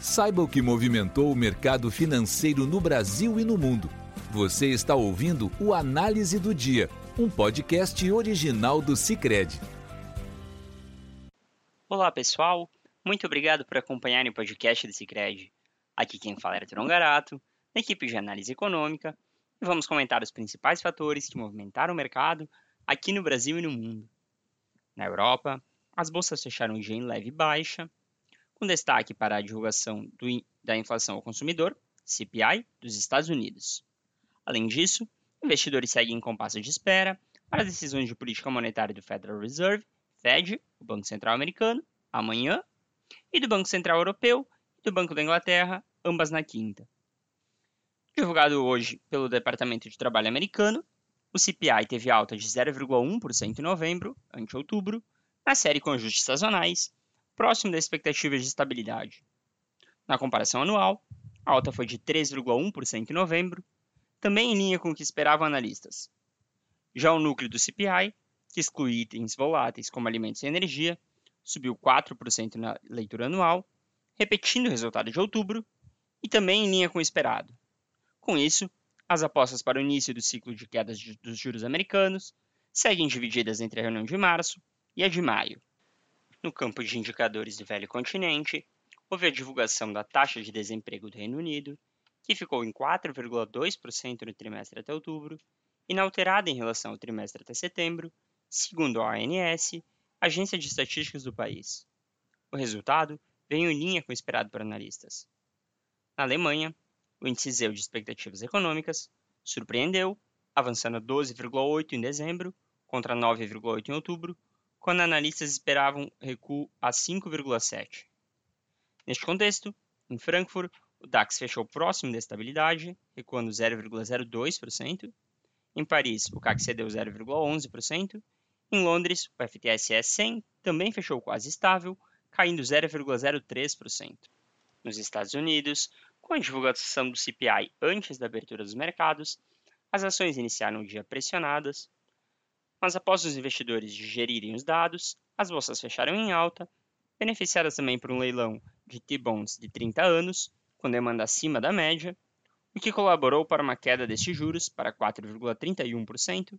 Saiba o que movimentou o mercado financeiro no Brasil e no mundo. Você está ouvindo o Análise do Dia, um podcast original do Cicred. Olá, pessoal. Muito obrigado por acompanharem o podcast do Cicred. Aqui quem fala é Arthur Garato, da equipe de análise econômica, e vamos comentar os principais fatores que movimentaram o mercado aqui no Brasil e no mundo. Na Europa, as bolsas fecharam em leve baixa, com destaque para a divulgação do, da inflação ao consumidor, CPI, dos Estados Unidos. Além disso, investidores seguem em compasso de espera para as decisões de política monetária do Federal Reserve, Fed, o Banco Central Americano, amanhã, e do Banco Central Europeu e do Banco da Inglaterra, ambas na quinta. Divulgado hoje pelo Departamento de Trabalho americano, o CPI teve alta de 0,1% em novembro, ante outubro, na série com ajustes sazonais, próximo das expectativas de estabilidade. Na comparação anual, a alta foi de 3,1% em novembro, também em linha com o que esperavam analistas. Já o núcleo do CPI, que exclui itens voláteis como alimentos e energia, subiu 4% na leitura anual, repetindo o resultado de outubro e também em linha com o esperado. Com isso, as apostas para o início do ciclo de quedas dos juros americanos seguem divididas entre a reunião de março e a de maio. No campo de indicadores do velho continente, houve a divulgação da taxa de desemprego do Reino Unido, que ficou em 4,2% no trimestre até outubro, inalterada em relação ao trimestre até setembro, segundo a ANS, agência de estatísticas do país. O resultado veio em linha com o esperado por analistas. Na Alemanha, o índice ZEU de expectativas econômicas surpreendeu, avançando a 12,8 em dezembro contra 9,8 em outubro, quando analistas esperavam recuo a 5,7. Neste contexto, em Frankfurt, o DAX fechou próximo da estabilidade, recuando 0,02%. Em Paris, o CAC cedeu 0,11%. Em Londres, o FTSE 100 também fechou quase estável, caindo 0,03%. Nos Estados Unidos, com a divulgação do CPI antes da abertura dos mercados, as ações iniciaram o dia pressionadas, mas após os investidores digerirem os dados, as bolsas fecharam em alta, beneficiadas também por um leilão de T-bonds de 30 anos, com demanda acima da média, o que colaborou para uma queda destes juros para 4,31%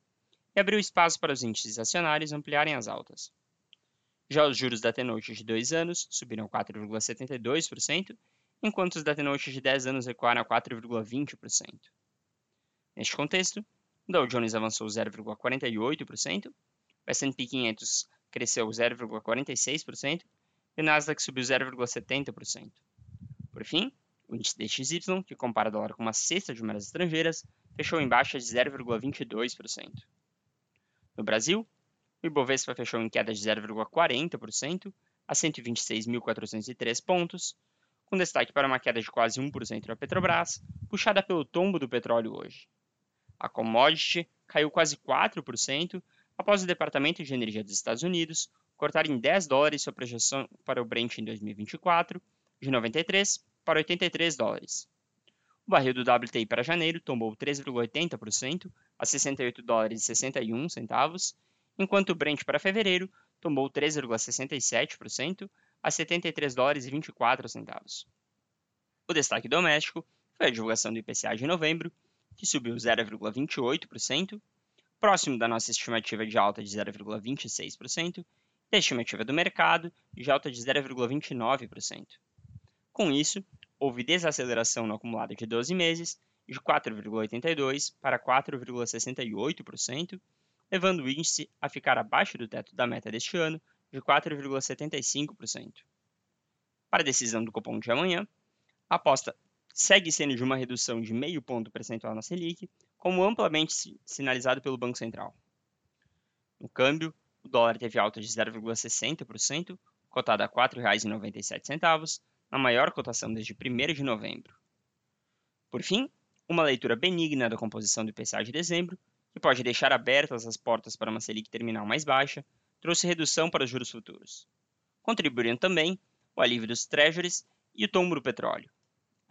e abriu espaço para os índices acionários ampliarem as altas. Já os juros da T-Note de 2 anos subiram 4,72%, enquanto os da T-Note de 10 anos recuaram a 4,20%. Neste contexto, Dow Jones avançou 0,48%, o S&P 500 cresceu 0,46% e o Nasdaq subiu 0,70%. Por fim, o índice DXY, que compara o dólar com uma cesta de moedas estrangeiras, fechou em baixa de 0,22%. No Brasil, o Ibovespa fechou em queda de 0,40% a 126.403 pontos, com destaque para uma queda de quase 1% na Petrobras, puxada pelo tombo do petróleo hoje. A commodity caiu quase 4% após o Departamento de Energia dos Estados Unidos cortar em 10 dólares sua projeção para o Brent em 2024, de 93 para 83 dólares. O barril do WTI para janeiro tombou 3,80% a 68 dólares e 61 centavos, enquanto o Brent para fevereiro tombou 3,67% a 73 dólares e 24 centavos. O destaque doméstico foi a divulgação do IPCA de novembro, que subiu 0,28%, próximo da nossa estimativa de alta de 0,26%, e da estimativa do mercado de alta de 0,29%. Com isso, houve desaceleração no acumulado de 12 meses de 4,82% para 4,68%, levando o índice a ficar abaixo do teto da meta deste ano de 4,75%. Para a decisão do cupom de amanhã, a aposta segue sendo de uma redução de meio ponto percentual na Selic, como amplamente sinalizado pelo Banco Central. No câmbio, o dólar teve alta de 0,60%, cotada a R$ 4,97, na maior cotação desde 1 de novembro. Por fim, uma leitura benigna da composição do IPCA de dezembro, que pode deixar abertas as portas para uma Selic terminal mais baixa, trouxe redução para os juros futuros. Contribuíram também o alívio dos treasuries e o tombo do petróleo.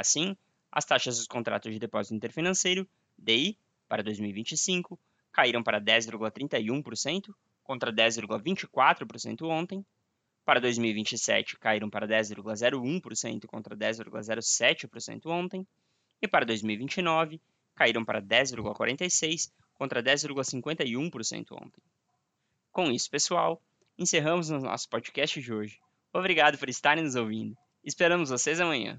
Assim, as taxas dos contratos de depósito interfinanceiro, DI, para 2025, caíram para 10,31% contra 10,24% ontem. Para 2027, caíram para 10,01% contra 10,07% ontem. E para 2029, caíram para 10,46% contra 10,51% ontem. Com isso, pessoal, encerramos o nosso podcast de hoje. Obrigado por estarem nos ouvindo. Esperamos vocês amanhã.